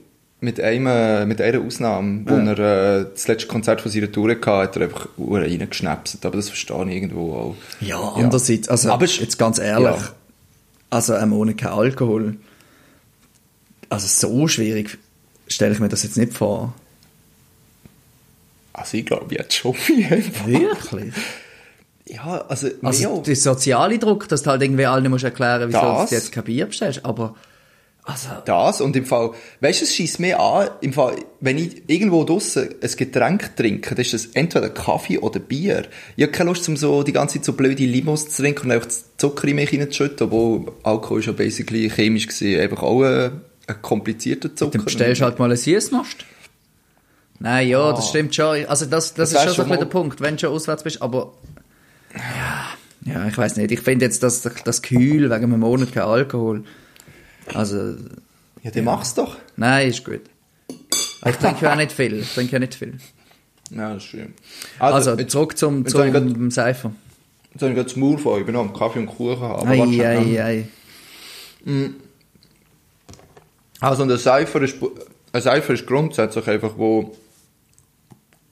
mit, einem, äh, mit einer Ausnahme, wo er äh, das letzte Konzert von seiner Tour hatte, hat er einfach Uhren reingeschnappt. Aber das verstehe ich irgendwo auch. Ja, andererseits, also, Aber jetzt ganz ehrlich, Ja. Also ähm, ohne kein Alkohol, also so schwierig stelle ich mir das jetzt nicht vor. Also ich glaube, jetzt schon viel. Wirklich? ja, also, Also der soziale Druck, dass du halt irgendwie allen musst erklären, wieso Das. du jetzt kein Bier bestellst, aber also, Das und im Fall, weißt du, es schießt mir an, im Fall, wenn ich irgendwo draussen ein Getränk trinke, dann ist das entweder Kaffee oder Bier. Ich habe keine Lust, um so die ganze Zeit so blöde Limos zu trinken und einfach Zucker in mich reinzuschütten, obwohl Alkohol ist ja basically chemisch gesehen einfach auch ein, ein komplizierter Zucker. dann bestellst du halt mal ein Süßmast. Nein, ja, das stimmt schon. Also das, das, Das ist schon so ein der Punkt, wenn du schon auswärts bist, aber ja, ja ich weiß nicht. Ich finde jetzt das, das Kühl wegen einem Monat kein Alkohol. Also, Ja, dann mach's doch. nein, ist gut. Ich trinke ja auch nicht viel. Ich trinke ja nicht viel. Ja, das ist schön. Also, jetzt, zurück zum, jetzt habe ich grad- zum Seifer. jetzt habe ich gerade das Maul voll, ich bin noch am Kaffee und Kuchen. Aber Ei, ei, ei. Also, und ein Cypher ist, ein Cypher ist grundsätzlich einfach, wo,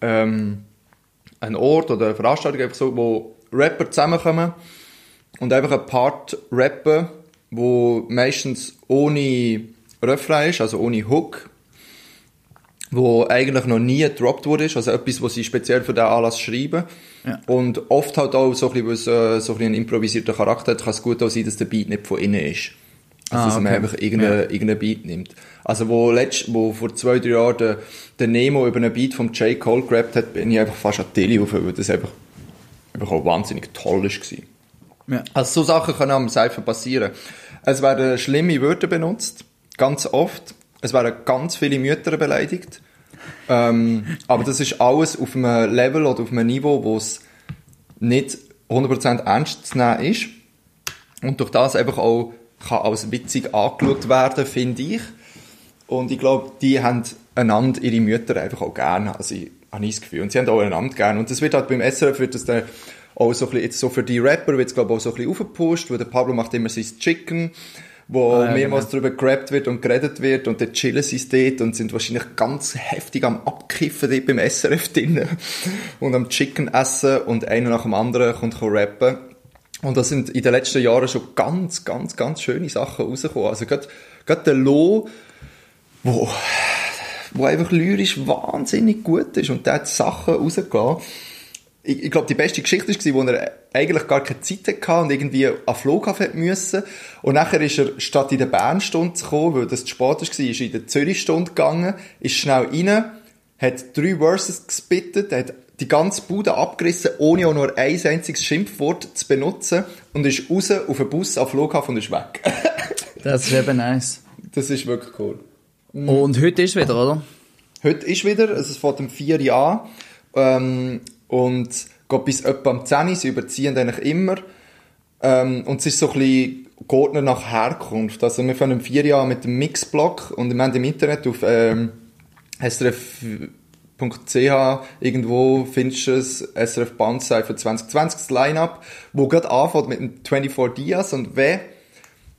ähm, ein Ort oder eine Veranstaltung einfach so, wo Rapper zusammenkommen und einfach ein Part rappen, wo meistens ohne Refrain ist, also ohne Hook, wo eigentlich noch nie gedroppt wurde, also etwas, was sie speziell für den Anlass schreiben. Ja. Und oft halt auch so ein bisschen, weil es äh, so ein bisschen einen improvisierten Charakter hat, kann es gut auch sein, dass der Beat nicht von innen ist. Also, Ah, dass man okay. einfach irgendeinen irgendeinen Beat nimmt. Also, wo, letzt, wo vor zwei, drei Jahren der, der Nemo über einen Beat vom J. Cole gerappt hat, bin ich einfach fast an die rauf, weil das einfach, einfach auch wahnsinnig toll gewesen. Ja. Also so Sachen können am Cypher passieren. Es werden schlimme Wörter benutzt, ganz oft. Es werden ganz viele Mütter beleidigt. Ähm, aber das ist alles auf einem Level oder auf einem Niveau, wo es nicht 100% ernst zu nehmen ist. Und durch das einfach auch kann als witzig angeschaut werden, finde ich. Und ich glaube, die haben einander ihre Mütter einfach auch gerne. Also ich habe das Gefühl. Und sie haben auch einander gerne. Und das wird halt beim SRF wird das dann auch so ein bisschen, jetzt so für die Rapper wird es glaube auch so ein bisschen aufgepusht, weil der Pablo macht immer sein Chicken, wo Ah, ja, mehrmals darüber gerappt wird und geredet wird und dann chillen sie dort und sind wahrscheinlich ganz heftig am Abkiffen dort beim SRF drinnen und am Chicken essen und einer nach dem anderen kommt ko rappen. Und da sind in den letzten Jahren schon ganz, ganz, ganz schöne Sachen rausgekommen. Also gerade, gerade der Lo, wo, wo einfach lyrisch wahnsinnig gut ist und der hat Sachen rausgelassen. Ich, ich glaube, die beste Geschichte war, wo er eigentlich gar keine Zeit hatte und irgendwie an Flughafen müssen. Und nachher ist er, statt in der Bernstunde zu kommen, weil das zu spät war, ist er in der Zürichstunde gegangen, ist schnell rein, hat drei Verses gespittet, hat die ganze Bude abgerissen, ohne auch nur ein einziges Schimpfwort zu benutzen und ist raus auf den Bus am Flughafen und ist weg. Das ist eben nice. das ist wirklich cool. Und heute ist wieder, oder? Heute ist wieder, also es fängt um 4 Uhr an, ähm, und geht bis etwa am 10 Uhr, sie überziehen eigentlich immer, ähm, und es ist so ein bisschen geordnet nach Herkunft, also wir fangen 4 Uhr an mit dem Mixblock, und wir haben im Internet auf, ähm, srf.ch irgendwo findest du es, SRF Bandzeit für 2020 das Line-Up, wo gerade anfängt mit dem 24 Dias, und wenn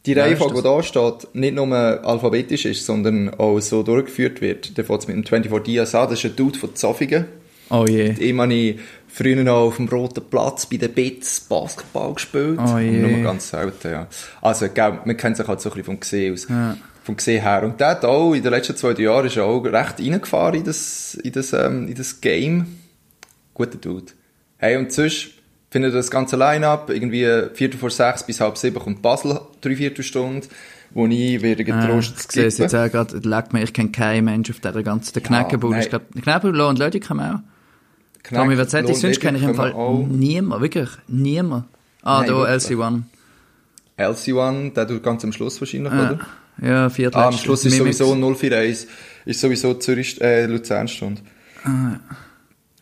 die Wer ist Reihenfolge, die da steht, nicht nur alphabetisch ist, sondern auch so durchgeführt wird. Dann fängt es mit dem 24 Dias an. Das ist ein Dude von Zofingen. Oh je. Habe ich früher noch auf dem Roten Platz bei den Bits Basketball gespielt. Oh je. Nur ganz selten, ja. Also, gell, man kennt sich halt so ein bisschen vom Gesehen aus. Ja. Vom Gesehen her. Und der hat auch in den letzten zwei Jahren ist er auch recht reingefahren in das, in das, ähm, in das Game. Guter Dude. Hey, und sonst findet das ganze Line-Up, irgendwie Viertel vor sechs bis halb sieben kommt Basel, drei Viertelstunde, wo ich werde Ah, getrost ich sehe es jetzt auch gerade, leck mir, ich kenne keinen Mensch auf dieser ganzen, der Knäckebull nein. ist der Knäckebull und Leute kennen wir auch. Tommy Verzetti, sonst kenne ich im Fall niemand, wirklich, niemand. Ah, Nein, da wirklich. LC1. Elsie One, der tut ganz am Schluss wahrscheinlich, Ja, oder? ja viertel Ah, am Schluss ist sowieso 041, ist sowieso Zürich, äh, Luzernstunde. Ja.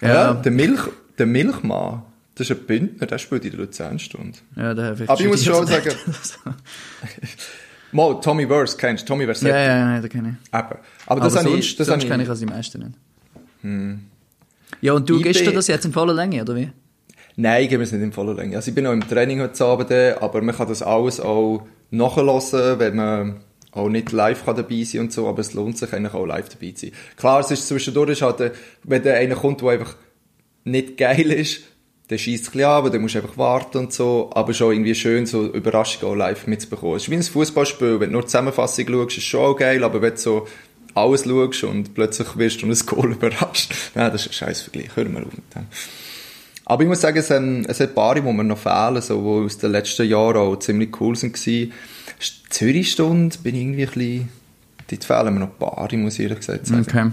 Ja, der Milch, der Milchmann, das ist ein Bündner, der spielt in der Luzernstunde. Ja, der Aber ich muss schon sagen, Mo, Tommy Verse kennst du, Tommy Versetti. ja, ja, ja, den kenne ich. Eben. Aber Aber das habe sonst, ich, das sonst habe kenne ich, ich also die meisten nicht. Ja, und du Ich gibst dir das jetzt in voller Länge, oder wie? Nein, ich gebe es nicht in voller Länge. Also ich bin noch im Training heute Abend, äh, aber man kann das alles auch nachhören, wenn man auch nicht live kann dabei sein und so, aber es lohnt sich eigentlich auch live dabei zu sein. Klar, es ist zwischendurch, ist halt, äh, wenn da einer kommt, der einfach nicht geil ist, dann schießt es ein bisschen aber dann musst du einfach warten und so, aber schon irgendwie schön, so Überraschungen auch live mitzubekommen. Es ist wie ein Fußballspiel, wenn du nur die Zusammenfassung schaust, ist es schon auch geil, aber wenn du so alles schaust und plötzlich wirst du ein Goal überrascht, nein, das ist ein scheiß Vergleich, hör mal auf mit dem. Aber ich muss sagen, es, ähm, es hat Paare, die mir noch fehlen, so, die aus den letzten Jahren auch ziemlich cool sind. St- Zürich-Stunde bin ich irgendwie ein bisschen, dort fehlen mir noch Paare, muss ich ehrlich gesagt sagen. Okay. Ja,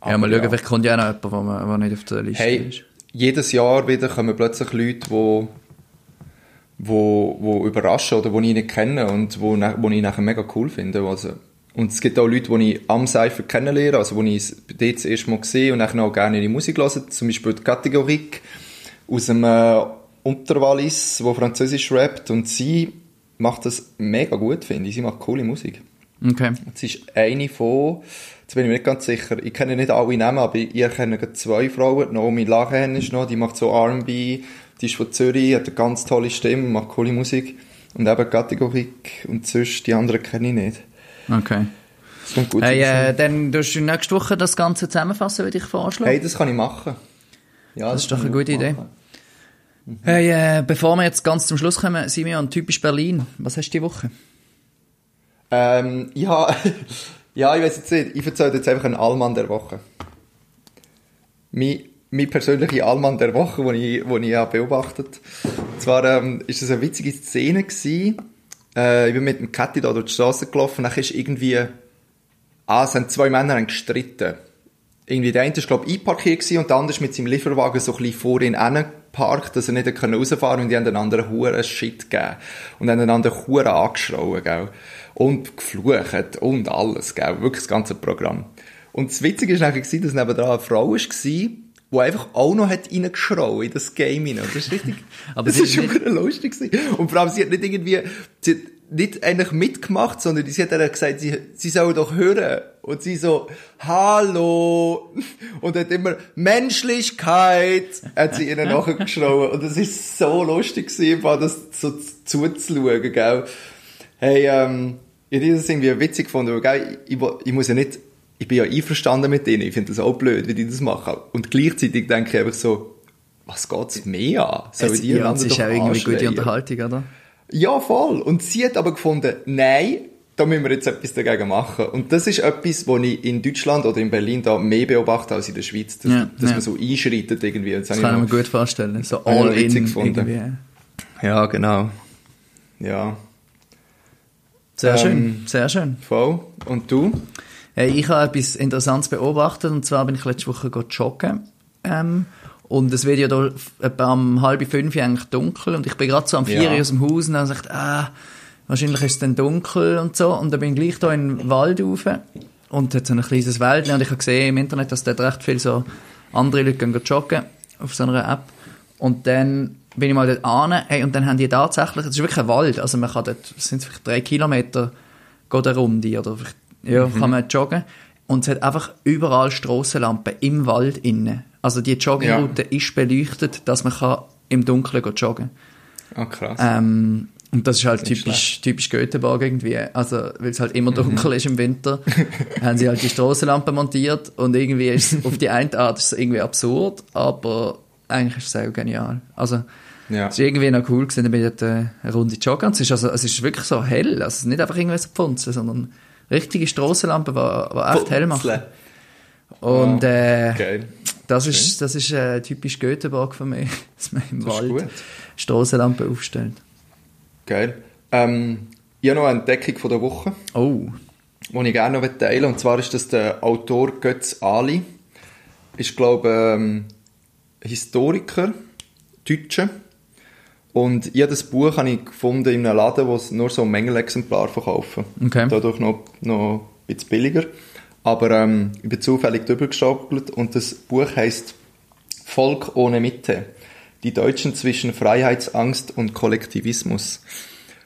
Aber mal schauen, ja. vielleicht kommt ja auch noch jemand, der nicht auf der Liste Hey, ist. jedes Jahr wieder kommen plötzlich Leute, die wo, wo überraschen oder die ich nicht kenne und wo, wo ich nachher mega cool finde. Also, und es gibt auch Leute, die ich am Cypher kennenlerne, also die ich dort das erste Mal sehe und nachher auch gerne ihre Musik höre. Zum Beispiel die Kategorie aus dem äh, Unterwallis, wo Französisch rappt und sie macht das mega gut, finde ich. Sie macht coole Musik. Okay. Es ist eine von, jetzt bin ich mir nicht ganz sicher, ich kenne nicht alle Namen, aber ich kenne gerade zwei Frauen. Naomi Lachen ist noch, die macht so R&B, die ist von Zürich, hat eine ganz tolle Stimme, macht coole Musik. Und eben Kategorik und sonst, die anderen kenne ich nicht. Okay. Das kommt gut Hey, äh, dann tust du nächste Woche das Ganze zusammenfassen, würde ich vorschlagen. hey, das kann ich machen. Ja, das ist doch eine gute auch Idee. machen. Hey, äh, bevor wir jetzt ganz zum Schluss kommen, Simeon, typisch Berlin. Was hast du die Woche? Ähm, ja, ja, ich weiß jetzt nicht. Ich erzähle jetzt einfach einen Allmann der Woche. Mein, mein persönlicher Allmann der Woche, den ich, den ich habe beobachtet Und zwar ähm, ist das eine witzige Szene gewesen. Äh, ich bin mit dem Catty da durch die Straße gelaufen, dann ist irgendwie, ah, es haben zwei Männer gestritten. Irgendwie der eine ist, glaube ich, einparkiert gewesen und der andere ist mit seinem Lieferwagen so ein bisschen vor ihn geparkt, dass er nicht rausfahren und die haben einander Huren Shit gegeben. Und haben einander Huren angeschrauen, gell. Und geflucht und alles, gell. Wirklich das ganze Programm. Und das Witzige ist nachher dass nebenan eine Frau war, die einfach auch noch hat reingeschrauen in das Game hinein. Das ist richtig, Aber das ist schon wieder lustig gewesen. Und vor allem, sie hat nicht irgendwie, sie hat nicht eigentlich mitgemacht, sondern sie hat dann gesagt, sie, sie soll doch hören. Und sie so, hallo. Und hat immer, Menschlichkeit, hat sie ihnen nachgeschrauen. Und es ist so lustig gewesen, das so zuzuschauen, gell. Hey, ähm, ich habe das irgendwie witzig gefunden, weil, gell, ich, wo- ich muss ja nicht, ich bin ja einverstanden mit denen, ich finde das auch blöd, wie die das machen. Und gleichzeitig denke ich einfach so, was geht's mehr an? Sollen Es, die ja, es ist auch irgendwie gute anschreien? Unterhaltung, oder? Ja, voll. Und sie hat aber gefunden, nein, da müssen wir jetzt etwas dagegen machen. Und das ist etwas, was ich in Deutschland oder in Berlin da mehr beobachte als in der Schweiz. Dass, Ja, dass ja. man so einschreitet irgendwie. Das, Das kann ich mir gut vorstellen. So all in gefunden. irgendwie. Ja, genau. Ja, Sehr Ähm, schön, sehr schön. voll. Und du? Hey, ich habe etwas Interessantes beobachtet und zwar bin ich letzte Woche joggen ähm, und es wird ja da etwa um halb fünf eigentlich dunkel und ich bin gerade so am vier Ja. Aus dem Haus und dann gesagt, ah, wahrscheinlich ist es dann dunkel und so und dann bin ich gleich da in den Wald rauf und hat so ein kleines Wäldchen und ich habe gesehen im Internet, dass dort recht viel so andere Leute gehen joggen auf so einer App und dann bin ich mal dort an, hey, und dann haben die tatsächlich, es ist wirklich ein Wald, also man kann dort, es sind vielleicht drei Kilometer, geht eine Runde, oder vielleicht, ja, kann man joggen. Und es hat einfach überall Strassenlampen im Wald innen. Also die Joggingroute ist beleuchtet, dass man kann im Dunkeln joggen Ah, krass. ähm, und das ist halt Nicht typisch, typisch Göteborg irgendwie. Also, weil es halt immer dunkel ist im Winter, haben sie halt die Strassenlampen montiert und irgendwie ist es auf die eine Art ist es irgendwie absurd, aber eigentlich ist es auch genial. Also, ja. es ist irgendwie noch cool gewesen, ich dort äh, Runde joggen es ist, also, es ist wirklich so hell, also es ist nicht einfach irgendwelche Pfunzen, sondern richtige Strassenlampen, die, die echt hell machen. Und äh, das ist, das ist äh, typisch Göteborg für mich, dass man im Das Wald gut. Strassenlampen aufstellt. Geil. Ähm, ich habe noch eine Entdeckung von der Woche, Oh, die ich gerne noch teilen. Und zwar ist das der Autor Götz Ali. Ist, glaube ähm, Historiker, Deutscher. Und jedes Buch habe ich gefunden in einem Laden, wo es nur so Mängelexemplar verkaufen. Okay. Dadurch noch, noch ein bisschen billiger. Aber ähm, ich bin zufällig drüber gestapelt und das Buch heißt Volk ohne Mitte. Die Deutschen zwischen Freiheitsangst und Kollektivismus.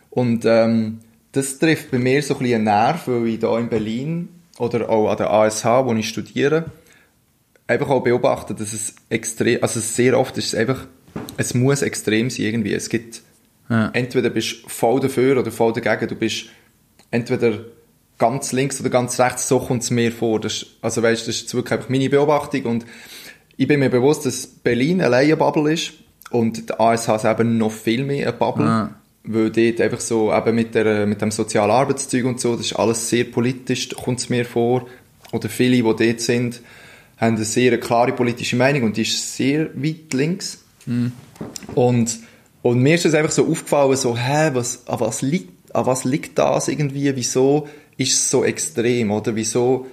Und ähm, das trifft bei mir so ein bisschen einen Nerv, weil ich hier in Berlin oder auch an der ASH, wo ich studiere, einfach auch beobachte, dass es extrem, also sehr oft ist es einfach, es muss extrem sein irgendwie. Es gibt, Ja. entweder bist du voll dafür oder voll dagegen, du bist entweder ganz links oder ganz rechts, so kommt es mir vor. Das, ist- also weißt, das ist wirklich einfach meine Beobachtung und ich bin mir bewusst, dass Berlin allein eine Bubble ist und der ASH ist eben noch viel mehr eine Bubble, Ah. weil dort einfach so eben mit, der, mit dem Sozialarbeitszeug und so, das ist alles sehr politisch, kommt es mir vor. Oder viele, die dort sind, haben eine sehr klare politische Meinung und die ist sehr weit links. Und, und mir ist es einfach so aufgefallen, so, hä, was, an, was liegt, an was liegt das irgendwie? Wieso ist es so extrem? Oder wieso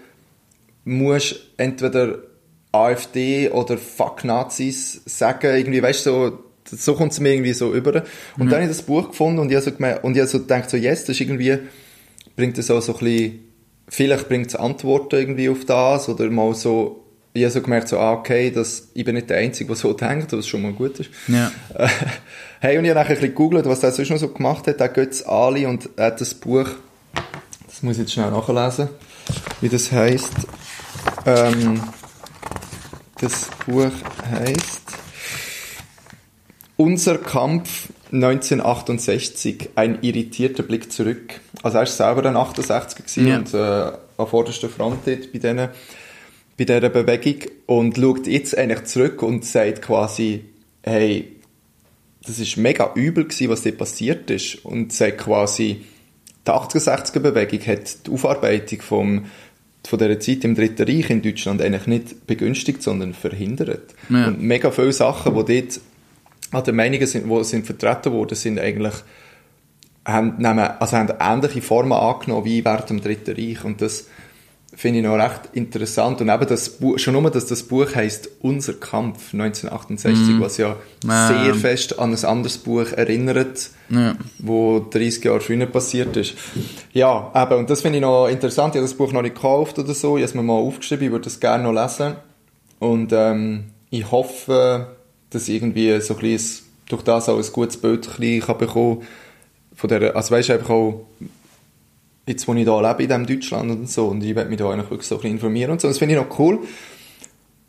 musst entweder AfD oder Fuck Nazis sagen? Irgendwie, weißt du, so, so kommt es mir irgendwie so über. Und dann habe ich das Buch gefunden und ich habe so, gemeint, und ich habe so gedacht, so, yes, das ist irgendwie, bringt es auch so ein bisschen, vielleicht bringt es Antworten irgendwie auf das oder mal so, ich habe so gemerkt, so, ah, okay, das, ich bin nicht der Einzige, der so denkt, was schon mal gut ist. Ja. Hey, und ich habe nachher ein bisschen gegoogelt, was der sonst noch so gemacht hat, der Götz Ali, und er hat das Buch, das muss ich jetzt schnell nachlesen, wie das heisst. Ähm, das Buch heisst Unser Kampf 1968, ein irritierter Blick zurück. Also er war selber 68er gewesen Ja. und äh, an vorderster Front dort bei denen bei dieser Bewegung und schaut jetzt eigentlich zurück und sagt quasi, hey, das ist mega übel gewesen, was dort passiert ist und sagt quasi, die 68er-Bewegung hat die Aufarbeitung vom, von dieser Zeit im Dritten Reich in Deutschland eigentlich nicht begünstigt, sondern verhindert. Ja. Und mega viele Sachen, die dort an den Meinungen sind, die sind vertreten worden, sind eigentlich haben, nehmen, also haben ähnliche Formen angenommen wie während dem Dritten Reich und das finde ich noch recht interessant und eben das Buch, schon nur, dass das Buch heißt Unser Kampf 1968, was ja Ah. sehr fest an ein anderes Buch erinnert, Ja. wo 30 Jahre früher passiert ist. Ja, eben, und das finde ich noch interessant, ich habe das Buch noch nicht gekauft oder so, ich habe es mir mal aufgeschrieben, ich würde das gerne noch lesen und ähm, ich hoffe, dass ich irgendwie so ein bisschen durch das auch ein gutes Bild ein bisschen kann bekommen von der, also weißt du, einfach auch jetzt, wo ich da lebe, in diesem Deutschland und so, und ich werde mich da eigentlich wirklich so ein bisschen informieren und so, das finde ich noch cool.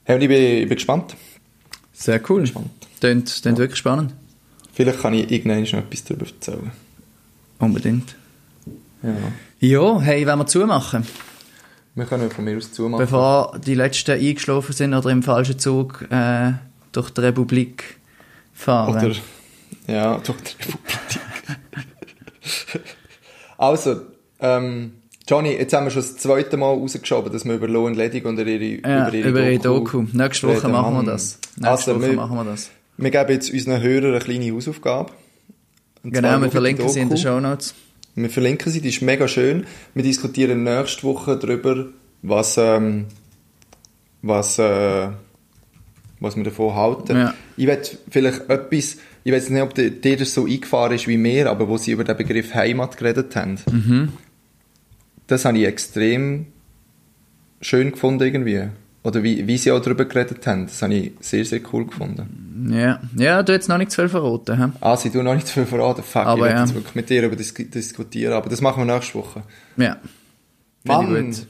Hey, und ich bin, ich bin gespannt. Sehr cool. Klingt, klingt wirklich spannend. Vielleicht kann ich irgendwann noch etwas darüber erzählen. Unbedingt. Ja. Ja, hey, wenn wir zumachen, Wir können von mir aus zumachen. bevor die Letzten eingeschlafen sind oder im falschen Zug äh, durch die Republik fahren. Oder, ja, durch die Republik. also, ähm, Johnny, jetzt haben wir schon das zweite Mal rausgeschoben, dass wir über Low and Ledig und über ihre, ja, über ihre Doku. reden. Nächste Woche machen wir das. Nächste Also, Woche wir, machen wir das. wir geben jetzt unseren Hörern eine kleine Hausaufgabe. Und Genau, wir verlinken sie in den Doku. Show Notes. Wir verlinken sie, die ist mega schön. Wir diskutieren nächste Woche darüber, was, ähm, was, äh, was wir davon halten. Ja. Ich werde vielleicht etwas, ich weiß nicht, ob dir dir das so eingefahren ist wie mir, aber wo sie über den Begriff Heimat geredet haben. Mhm. Das habe ich extrem schön gefunden irgendwie. Oder wie, wie sie auch darüber geredet haben. Das habe ich sehr, sehr cool gefunden. Ja, ja, du hast noch nicht zu viel verraten. He? Ah, sie tun noch nicht zu viel verraten. Fuck, Aber ich ja. jetzt wirklich mit dir über das diskutieren. Aber das machen wir nächste Woche. Ja. Finde ich gut.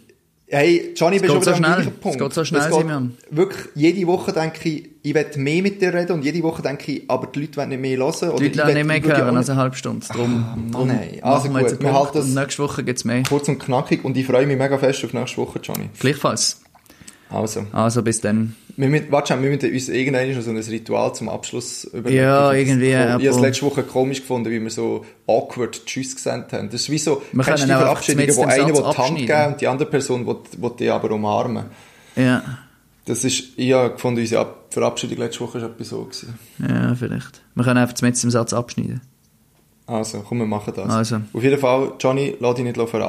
Hey, Johnny, bist du so wieder am schnell. gleichen Es Punkt. geht so schnell, geht Simeon. Wirklich, jede Woche denke ich, ich will mehr mit dir reden und jede Woche denke ich, aber die Leute wollen nicht mehr hören. Oder Die Leute will- nicht mehr hören auch als eine halbe Stunde. Drum, Mann, drum ey. Also wir gut, wir Punkt halten das- nächste Woche gibt es mehr. Kurz und knackig und ich freue mich mega fest auf nächste Woche, Johnny. Gleichfalls. Also, Also bis dann. wir müssen, warte schon, wir müssen uns irgendwann noch so ein Ritual zum Abschluss überlegen. Ja, irgendwie. Ich habe es letzte Woche komisch gefunden, wie wir so awkward Tschüss gesagt haben. Das ist wie so, Wir kennst du die Verabschiedungen, wo im einer will die Hand geben und die andere Person will, will die aber umarmen. Ja, Das ist, ich habe gefunden, unsere Ab- Verabschiedung letzte Woche war etwas so. Gewesen. ja, vielleicht. Wir können einfach mit dem Satz abschneiden. Also, komm, wir machen das. Also. Auf jeden Fall, Johnny, lass dich nicht verarschen.